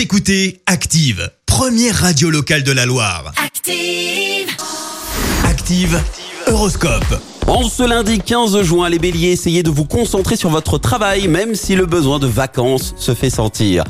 Vous écoutez Active, première radio locale de la Loire. Active. Active, Horoscope. En ce lundi 15 juin, les béliers, essayez de vous concentrer sur votre travail, même si le besoin de vacances se fait sentir.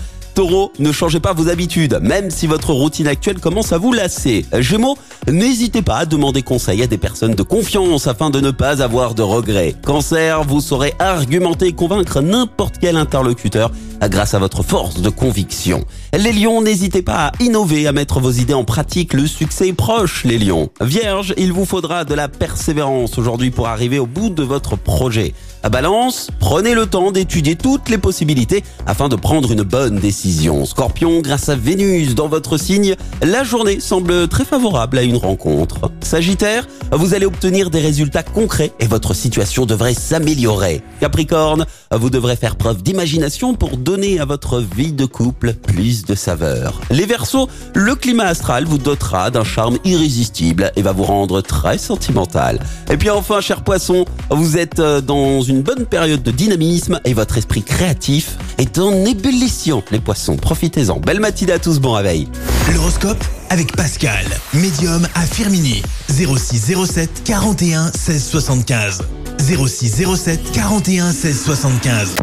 Ne changez pas vos habitudes, même si votre routine actuelle commence à vous lasser. Gémeaux, n'hésitez pas à demander conseil à des personnes de confiance afin de ne pas avoir de regrets. Cancer, vous saurez argumenter et convaincre n'importe quel interlocuteur grâce à votre force de conviction. Les lions, n'hésitez pas à innover, à mettre vos idées en pratique, le succès est proche les lions. Vierge, il vous faudra de la persévérance aujourd'hui pour arriver au bout de votre projet. À balance, prenez le temps d'étudier toutes les possibilités afin de prendre une bonne décision. Scorpion, grâce à Vénus dans votre signe, la journée semble très favorable à une rencontre. Sagittaire, vous allez obtenir des résultats concrets et votre situation devrait s'améliorer. Capricorne, vous devrez faire preuve d'imagination pour donner à votre vie de couple plus de saveur. Les Verseaux, le climat astral vous dotera d'un charme irrésistible et va vous rendre très sentimental. Et puis enfin, cher poisson, vous êtes euh, dans une bonne période de dynamisme et votre esprit créatif est en ébullition. Les poissons, profitez-en. Belle matinée à tous, bon réveil. L'horoscope avec Pascal, médium à Firmini. 06 07 41 16 75. 06 07 41 16 75.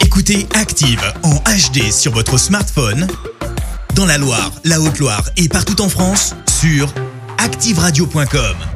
Écoutez Active en HD sur votre smartphone, dans la Loire, la Haute-Loire et partout en France, sur ActiveRadio.com.